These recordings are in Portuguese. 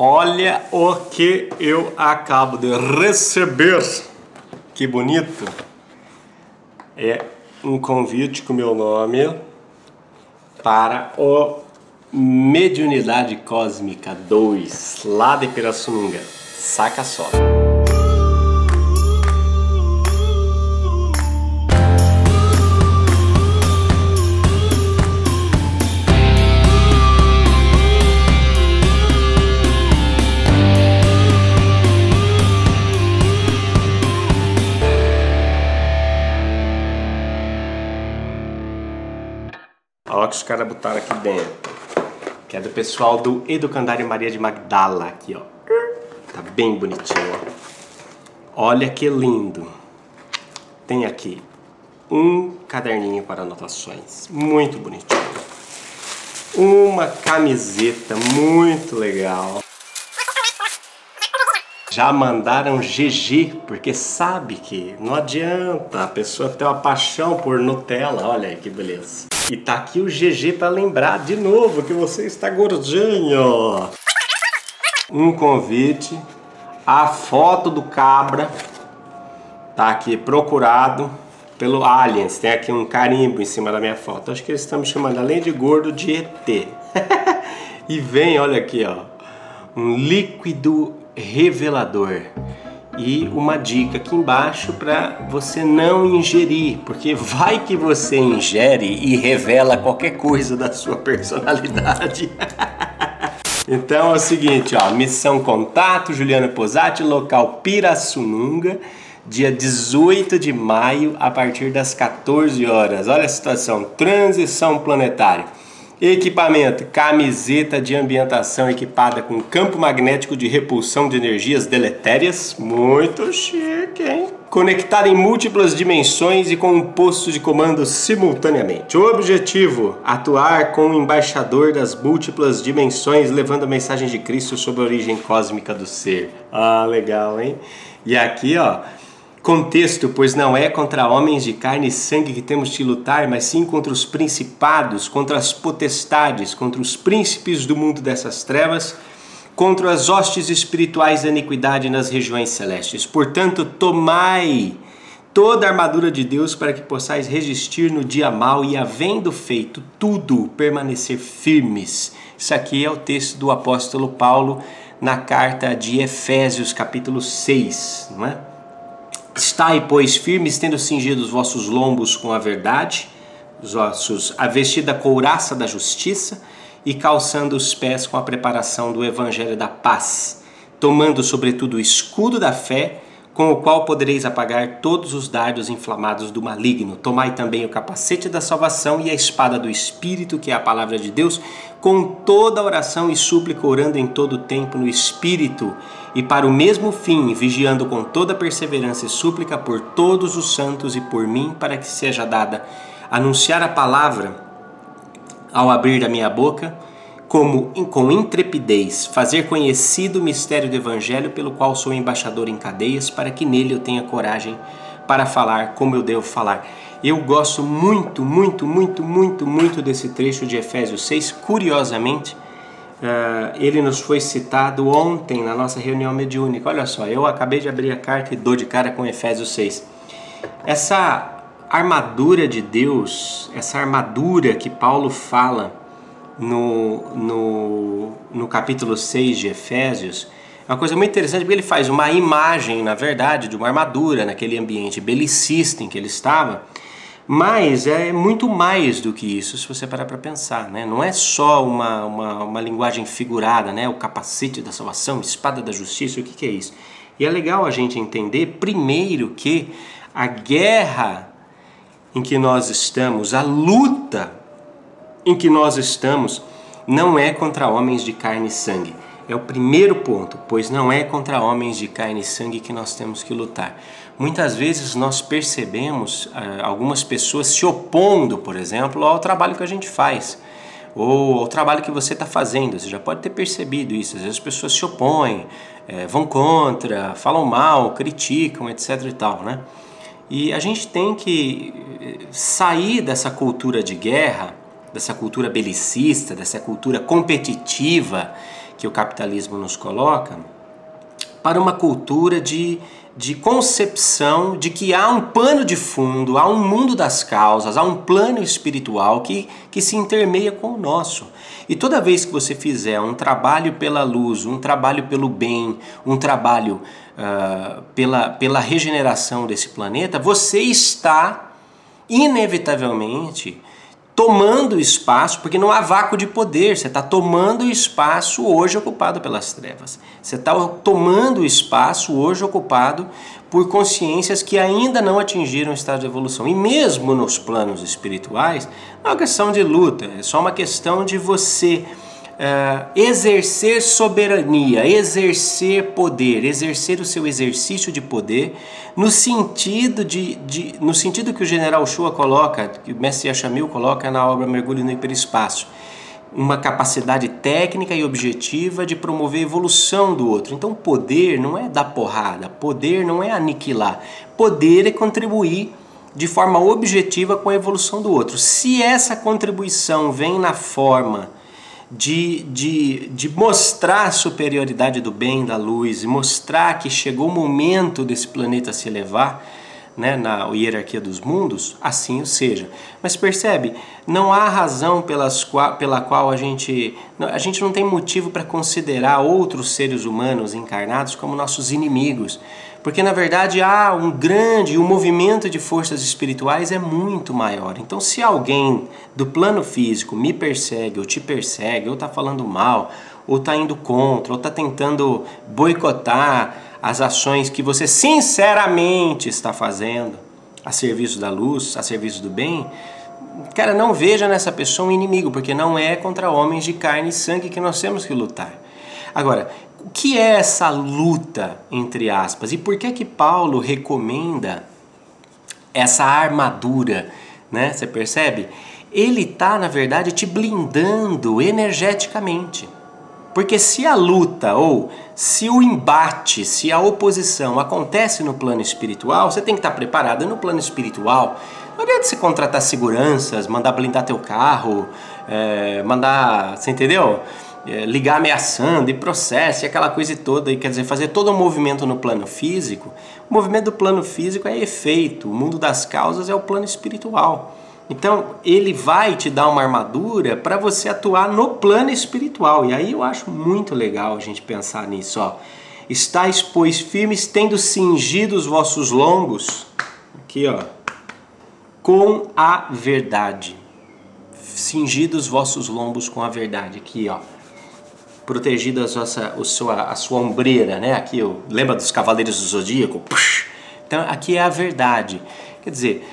Olha o que eu acabo de receber. Que bonito. É um convite com meu nome para o Mediunidade Cósmica 2, lá de Pirassununga. Saca só. Que os caras botaram aqui dentro. Que é do pessoal do Educandário Maria de Magdala. Aqui, ó. Tá bem bonitinho, ó. Olha que lindo. Tem aqui um caderninho para anotações. Muito bonitinho. Uma camiseta muito legal. Já mandaram GG, porque sabe que não adianta a pessoa ter uma paixão por Nutella. Olha aí que beleza. E tá aqui o GG para lembrar de novo que você está gordinho. Um convite, a foto do cabra tá aqui procurado pelo Aliens. Tem aqui um carimbo em cima da minha foto. Acho que eles estão me chamando além de gordo de ET. e vem, olha aqui, ó, um líquido revelador e uma dica aqui embaixo para você não ingerir, porque vai que você ingere e revela qualquer coisa da sua personalidade. então é o seguinte, ó, missão contato Juliana Posati, local Pirassununga, dia 18 de maio a partir das 14 horas. Olha a situação, transição planetária. Equipamento: camiseta de ambientação equipada com campo magnético de repulsão de energias deletérias. Muito chique, hein? Conectada em múltiplas dimensões e com um posto de comando simultaneamente. O objetivo: atuar como embaixador das múltiplas dimensões, levando a mensagem de Cristo sobre a origem cósmica do ser. Ah, legal, hein? E aqui, ó, Contexto, pois não é contra homens de carne e sangue que temos de lutar, mas sim contra os principados, contra as potestades, contra os príncipes do mundo dessas trevas, contra as hostes espirituais da iniquidade nas regiões celestes. Portanto, tomai toda a armadura de Deus para que possais resistir no dia mau e, havendo feito tudo, permanecer firmes. Isso aqui é o texto do apóstolo Paulo na carta de Efésios, capítulo 6, não é? Estai, pois, firmes, tendo cingido os vossos lombos com a verdade, os ossos, a vestida couraça da justiça e calçando os pés com a preparação do evangelho da paz, tomando sobretudo o escudo da fé, com o qual podereis apagar todos os dardos inflamados do maligno. Tomai também o capacete da salvação e a espada do Espírito, que é a palavra de Deus, com toda oração e súplica, orando em todo o tempo no Espírito, e para o mesmo fim, vigiando com toda perseverança e súplica por todos os santos e por mim, para que seja dada anunciar a palavra ao abrir da minha boca como com intrepidez fazer conhecido o mistério do Evangelho, pelo qual sou embaixador em cadeias, para que nele eu tenha coragem para falar como eu devo falar. Eu gosto muito, muito, muito, muito, muito desse trecho de Efésios 6. Curiosamente, uh, ele nos foi citado ontem na nossa reunião mediúnica. Olha só, eu acabei de abrir a carta e dou de cara com Efésios 6. Essa armadura de Deus, essa armadura que Paulo fala no, no, no capítulo 6 de Efésios, é uma coisa muito interessante porque ele faz uma imagem, na verdade, de uma armadura naquele ambiente belicista em que ele estava, mas é muito mais do que isso, se você parar para pensar. Né? Não é só uma, uma, uma, linguagem figurada, né? o capacete da salvação, espada da justiça, o que, que é isso? E é legal a gente entender, primeiro, que a guerra em que nós estamos, a luta em que nós estamos não é contra homens de carne e sangue. É o primeiro ponto, pois não é contra homens de carne e sangue que nós temos que lutar. Muitas vezes nós percebemos ah, algumas pessoas se opondo, por exemplo, ao trabalho que a gente faz ou ao trabalho que você está fazendo. Você já pode ter percebido isso. Às vezes as pessoas se opõem, é, vão contra, falam mal, criticam, etc. e tal, né? E a gente tem que eh, sair dessa cultura de guerra dessa cultura belicista, dessa cultura competitiva que o capitalismo nos coloca para uma cultura de, de concepção de que há um pano de fundo, há um mundo das causas, há um plano espiritual que, que se intermeia com o nosso. E toda vez que você fizer um trabalho pela luz, um trabalho pelo bem, um trabalho uh, pela, pela regeneração desse planeta, você está inevitavelmente tomando espaço, porque não há vácuo de poder, você está tomando espaço hoje ocupado pelas trevas. Você está tomando espaço hoje ocupado por consciências que ainda não atingiram o estado de evolução. E mesmo nos planos espirituais, não é uma questão de luta, é só uma questão de você uh, exercer soberania, exercer poder, exercer o seu exercício de poder no sentido de, de no sentido que o general Shua coloca, que o mestre Yashamil coloca na obra Mergulho no Hiperespaço uma capacidade técnica e objetiva de promover a evolução do outro. Então, poder não é dar porrada, poder não é aniquilar, poder é contribuir de forma objetiva com a evolução do outro. Se essa contribuição vem na forma de, de, de mostrar a superioridade do bem, da luz, e mostrar que chegou o momento desse planeta se elevar né, na hierarquia dos mundos, assim o seja. Mas percebe, não há razão pelas, pela qual a gente, a gente não tem motivo para considerar outros seres humanos encarnados como nossos inimigos. Porque na verdade há um grande, um movimento de forças espirituais é muito maior. Então, se alguém do plano físico me persegue, ou te persegue, ou está falando mal, ou está indo contra, ou está tentando boicotar as ações que você sinceramente está fazendo a serviço da luz, a serviço do bem, cara, não veja nessa pessoa um inimigo, porque não é contra homens de carne e sangue que nós temos que lutar. Agora, o que é essa luta, entre aspas, e por que que Paulo recomenda essa armadura, né? Você percebe? Ele está, na verdade, te blindando energeticamente. Porque se a luta ou se o embate, se a oposição acontece no plano espiritual, você tem que estar preparado no plano espiritual. Não adianta você contratar seguranças, mandar blindar teu carro, é, mandar. Você entendeu? é, ligar ameaçando e processo e aquela coisa toda, e quer dizer, fazer todo o movimento no plano físico, o movimento do plano físico é efeito, o mundo das causas é o plano espiritual. Então, ele vai te dar uma armadura para você atuar no plano espiritual. E aí eu acho muito legal a gente pensar nisso, ó. Estais, pois, firmes, tendo cingido os vossos lombos, aqui, ó, com a verdade. Cingido os vossos lombos com a verdade, aqui, ó protegido a sua, a sua, a sua ombreira, né? Aqui, lembra dos Cavaleiros do Zodíaco? Então, aqui é a verdade. Quer dizer,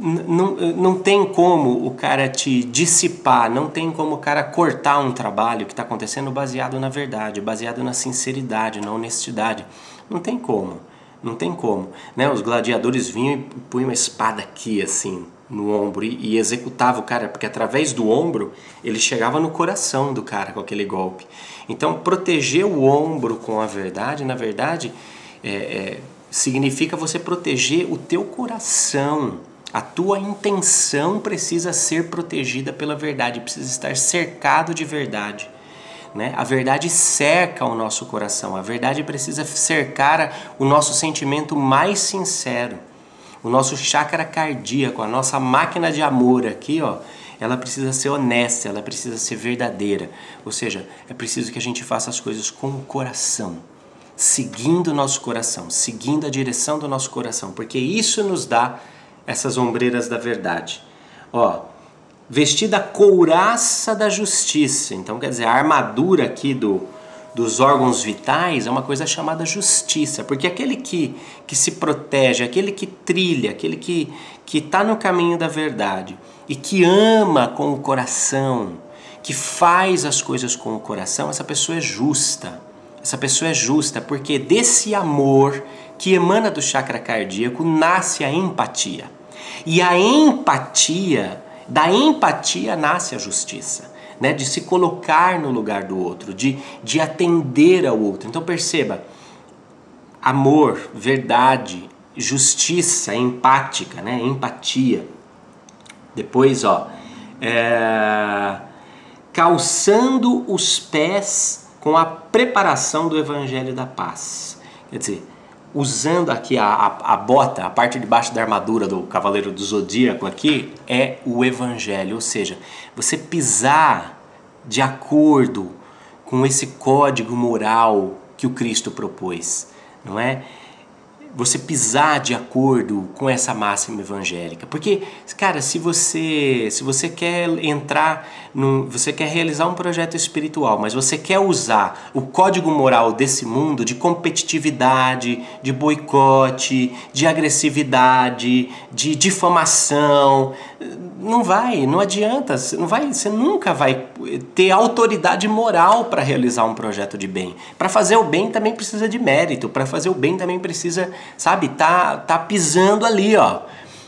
não, não tem como o cara te dissipar, não tem como o cara cortar um trabalho que está acontecendo baseado na verdade, baseado na sinceridade, na honestidade. Não tem como, não tem como. Né? Os gladiadores vinham e punham uma espada aqui, assim, no ombro e, e executava o cara, porque através do ombro ele chegava no coração do cara com aquele golpe. Então, proteger o ombro com a verdade, na verdade, é, é, significa você proteger o teu coração. A tua intenção precisa ser protegida pela verdade, precisa estar cercado de verdade. Né? A verdade cerca o nosso coração, a verdade precisa cercar o nosso sentimento mais sincero o nosso chakra cardíaco, a nossa máquina de amor aqui, ó, ela precisa ser honesta, ela precisa ser verdadeira. Ou seja, é preciso que a gente faça as coisas com o coração, seguindo o nosso coração, seguindo a direção do nosso coração, porque isso nos dá essas ombreiras da verdade. Ó, vestida a couraça da justiça. Então, quer dizer, a armadura aqui do dos órgãos vitais é uma coisa chamada justiça, porque aquele que, que se protege, aquele que trilha, aquele que está no caminho da verdade e que ama com o coração, que faz as coisas com o coração, essa pessoa é justa. Essa pessoa é justa porque desse amor que emana do chakra cardíaco nasce a empatia. E a empatia, da empatia nasce a justiça né, de se colocar no lugar do outro, de, de atender ao outro. Então perceba, amor, verdade, justiça, empática, né, empatia. Depois, ó, é, calçando os pés com a preparação do Evangelho da Paz. Quer dizer, usando aqui a, a, a, bota, a parte de baixo da armadura do Cavaleiro do Zodíaco aqui, é o Evangelho. Ou seja, você pisar de acordo com esse código moral que o Cristo propôs, não é? Você pisar de acordo com essa máxima evangélica. Porque, cara, se você se você quer entrar no, você quer realizar um projeto espiritual, mas você quer usar o código moral desse mundo de competitividade, de boicote, de agressividade, de difamação, não vai, não adianta, não vai, você nunca vai ter autoridade moral para realizar um projeto de bem. Para fazer o bem também precisa de mérito, para fazer o bem também precisa sabe, tá, tá pisando ali, ó.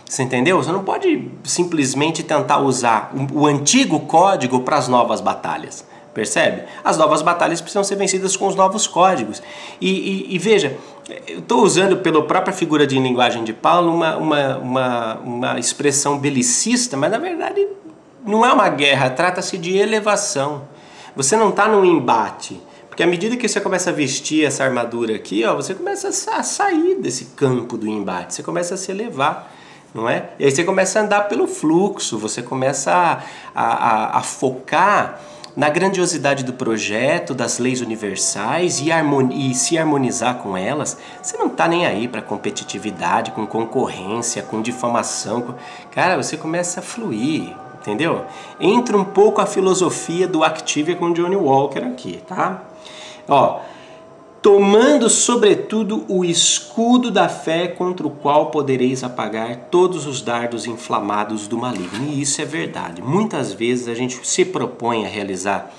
Você entendeu? Você não pode simplesmente tentar usar o antigo código para as novas batalhas. Percebe? As novas batalhas precisam ser vencidas com os novos códigos. E, e, e veja, eu estou usando pela própria figura de linguagem de Paulo uma, uma, uma, uma expressão belicista, mas na verdade não é uma guerra, trata-se de elevação. Você não está num embate. Porque à medida que você começa a vestir essa armadura aqui, ó, você começa a sair desse campo do embate, você começa a se elevar, não é? E aí você começa a andar pelo fluxo, você começa a, a, a focar na grandiosidade do projeto, das leis universais e, e se harmonizar com elas, você não está nem aí para competitividade, com concorrência, com difamação. Com... Cara, você começa a fluir, entendeu? Entra um pouco a filosofia do Activia com Johnny Walker aqui, tá? Ó, tomando sobretudo o escudo da fé contra o qual podereis apagar todos os dardos inflamados do maligno. E isso é verdade. Muitas vezes a gente se propõe a realizar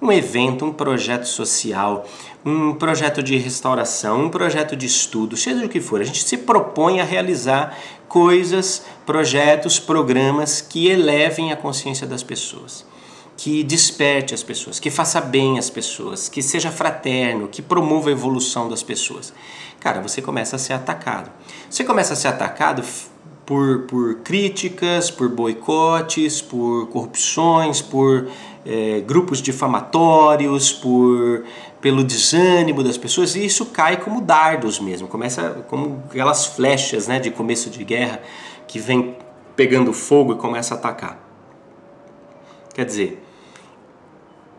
um evento, um projeto social, um projeto de restauração, um projeto de estudo, seja o que for, a gente se propõe a realizar coisas, projetos, programas que elevem a consciência das pessoas que desperte as pessoas, que faça bem as pessoas, que seja fraterno, que promova a evolução das pessoas. Cara, você começa a ser atacado. Você começa a ser atacado por, por críticas, por boicotes, por corrupções, por é, grupos difamatórios, por pelo desânimo das pessoas e isso cai como dardos mesmo, começa como aquelas flechas, né, de começo de guerra que vem pegando fogo e começa a atacar. Quer dizer,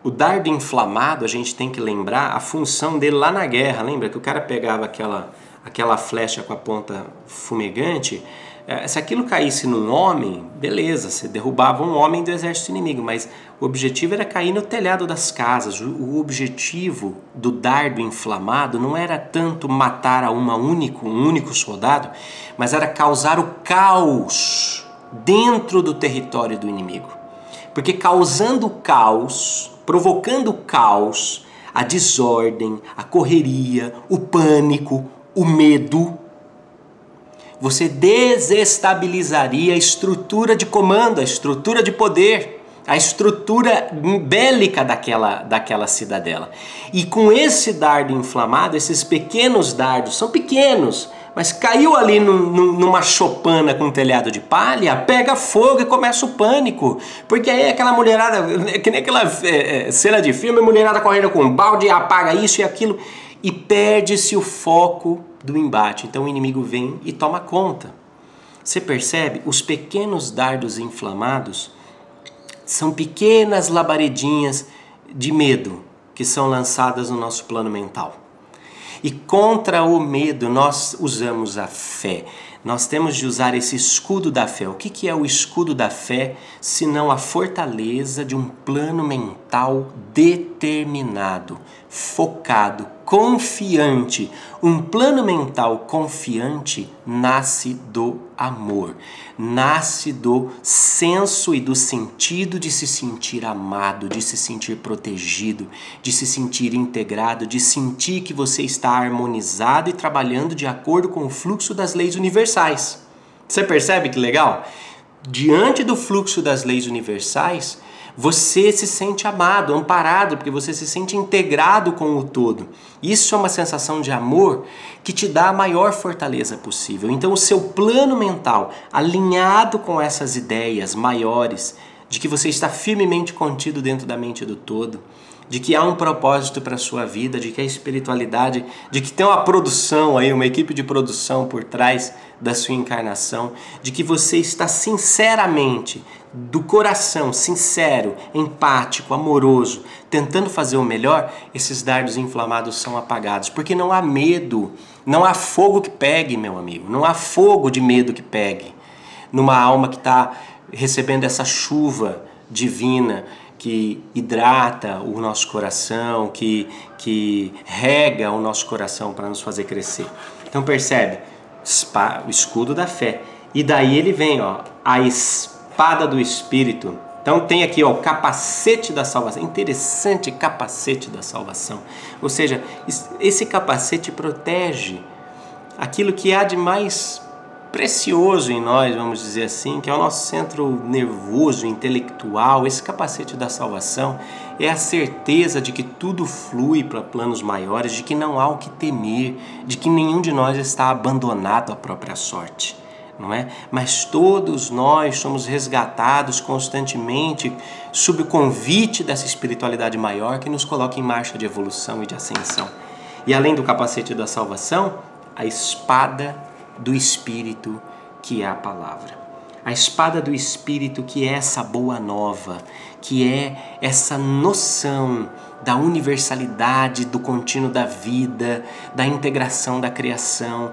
o dardo inflamado, a gente tem que lembrar a função dele lá na guerra. Lembra que o cara pegava aquela, aquela flecha com a ponta fumegante? É, se aquilo caísse num homem, beleza, você derrubava um homem do exército inimigo, mas o objetivo era cair no telhado das casas. O objetivo do dardo inflamado não era tanto matar a uma único, um único soldado, mas era causar o caos dentro do território do inimigo. Porque causando caos, provocando o caos, a desordem, a correria, o pânico, o medo, você desestabilizaria a estrutura de comando, a estrutura de poder, a estrutura bélica daquela, daquela cidadela. E com esse dardo inflamado, esses pequenos dardos, são pequenos, mas caiu ali numa chopana com um telhado de palha, pega fogo e começa o pânico. Porque aí aquela mulherada, que nem aquela é, é, cena de filme, mulherada correndo com um balde, apaga isso e aquilo, e perde-se o foco do embate. Então o inimigo vem e toma conta. Você percebe? Os pequenos dardos inflamados são pequenas labaredinhas de medo que são lançadas no nosso plano mental. E contra o medo nós usamos a fé. Nós temos de usar esse escudo da fé. O que, que é o escudo da fé, senão a fortaleza de um plano mental determinado, focado, confiante. Um plano mental confiante nasce do amor, nasce do senso e do sentido de se sentir amado, de se sentir protegido, de se sentir integrado, de sentir que você está harmonizado e trabalhando de acordo com o fluxo das leis universais. Você percebe que legal? Diante do fluxo das leis universais, você se sente amado, amparado, porque você se sente integrado com o todo. Isso é uma sensação de amor que te dá a maior fortaleza possível. Então, o seu plano mental, alinhado com essas ideias maiores, de que você está firmemente contido dentro da mente do todo, de que há um propósito para a sua vida, de que a espiritualidade, de que tem uma produção aí, uma equipe de produção por trás da sua encarnação, de que você está sinceramente, do coração, sincero, empático, amoroso, tentando fazer o melhor, esses dardos inflamados são apagados, porque não há medo, não há fogo que pegue, meu amigo, não há fogo de medo que pegue. Numa alma que está recebendo essa chuva divina que hidrata o nosso coração, que, que rega o nosso coração para nos fazer crescer. Então percebe, o escudo da fé. E daí ele vem, ó, a espada do Espírito. Então tem aqui ó, o capacete da salvação. Interessante capacete da salvação. Ou seja, esse capacete protege aquilo que há de mais precioso em nós, vamos dizer assim, que é o nosso centro nervoso, intelectual, esse capacete da salvação, é a certeza de que tudo flui para planos maiores, de que não há o que temer, de que nenhum de nós está abandonado à própria sorte. Não é? Mas todos nós somos resgatados constantemente sob o convite dessa espiritualidade maior que nos coloca em marcha de evolução e de ascensão. E além do capacete da salvação, a espada do Espírito, que é a palavra. A espada do Espírito, que é essa boa nova, que é essa noção da universalidade do contínuo da vida, da integração da criação,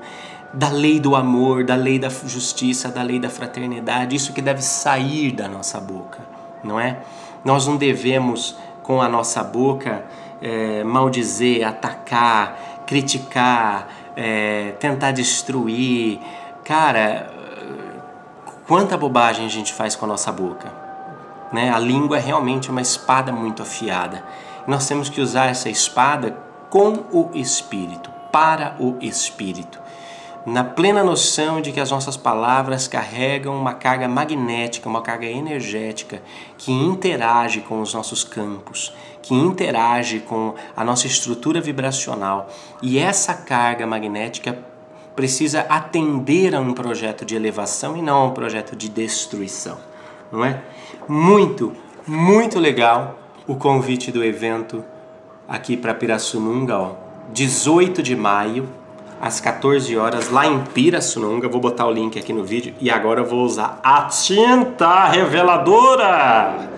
da lei do amor, da lei da justiça, da lei da fraternidade, isso que deve sair da nossa boca, não é? Nós não devemos, com a nossa boca, é, maldizer, atacar, criticar, é, tentar destruir. Cara, quanta bobagem a gente faz com a nossa boca. Né? A língua é realmente uma espada muito afiada. nós temos que usar essa espada com o Espírito, para o Espírito na plena noção de que as nossas palavras carregam uma carga magnética, uma carga energética que interage com os nossos campos, que interage com a nossa estrutura vibracional. E essa carga magnética precisa atender a um projeto de elevação e não a um projeto de destruição, não é? Muito, muito legal o convite do evento aqui para Pirassununga, ó, 18 de maio, às 14 horas lá em Pirassununga. Vou botar o link aqui no vídeo e agora eu vou usar a tinta reveladora.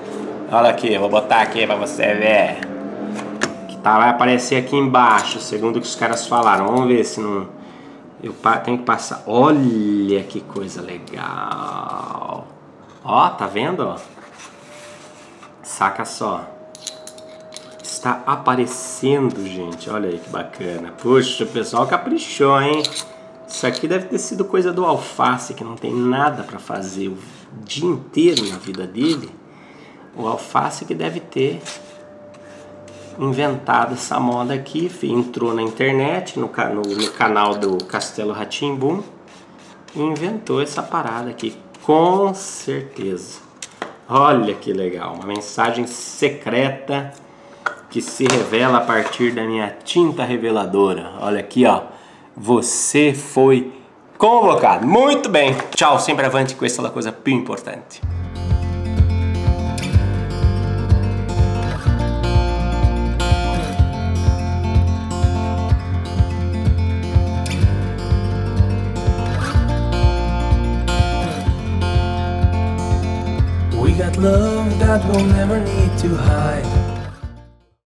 Olha aqui, vou botar aqui para você ver. Que tá, vai aparecer aqui embaixo, segundo o que os caras falaram. Vamos ver se não eu tenho que passar. Olha que coisa legal. Ó, tá vendo? Saca só está aparecendo, gente. Olha aí que bacana. Puxa, o pessoal caprichou, hein? Isso aqui deve ter sido coisa do alface, que não tem nada para fazer o dia inteiro na vida dele. O alface que deve ter inventado essa moda aqui, entrou na internet, no, no, no canal do Castelo Ratimbum e inventou essa parada aqui, com certeza. Olha que legal, uma mensagem secreta que se revela a partir da minha tinta reveladora. Olha aqui, ó. Você foi convocado. Muito bem. Tchau, sempre avante com essa coisa più importante. Love that we'll never need to hide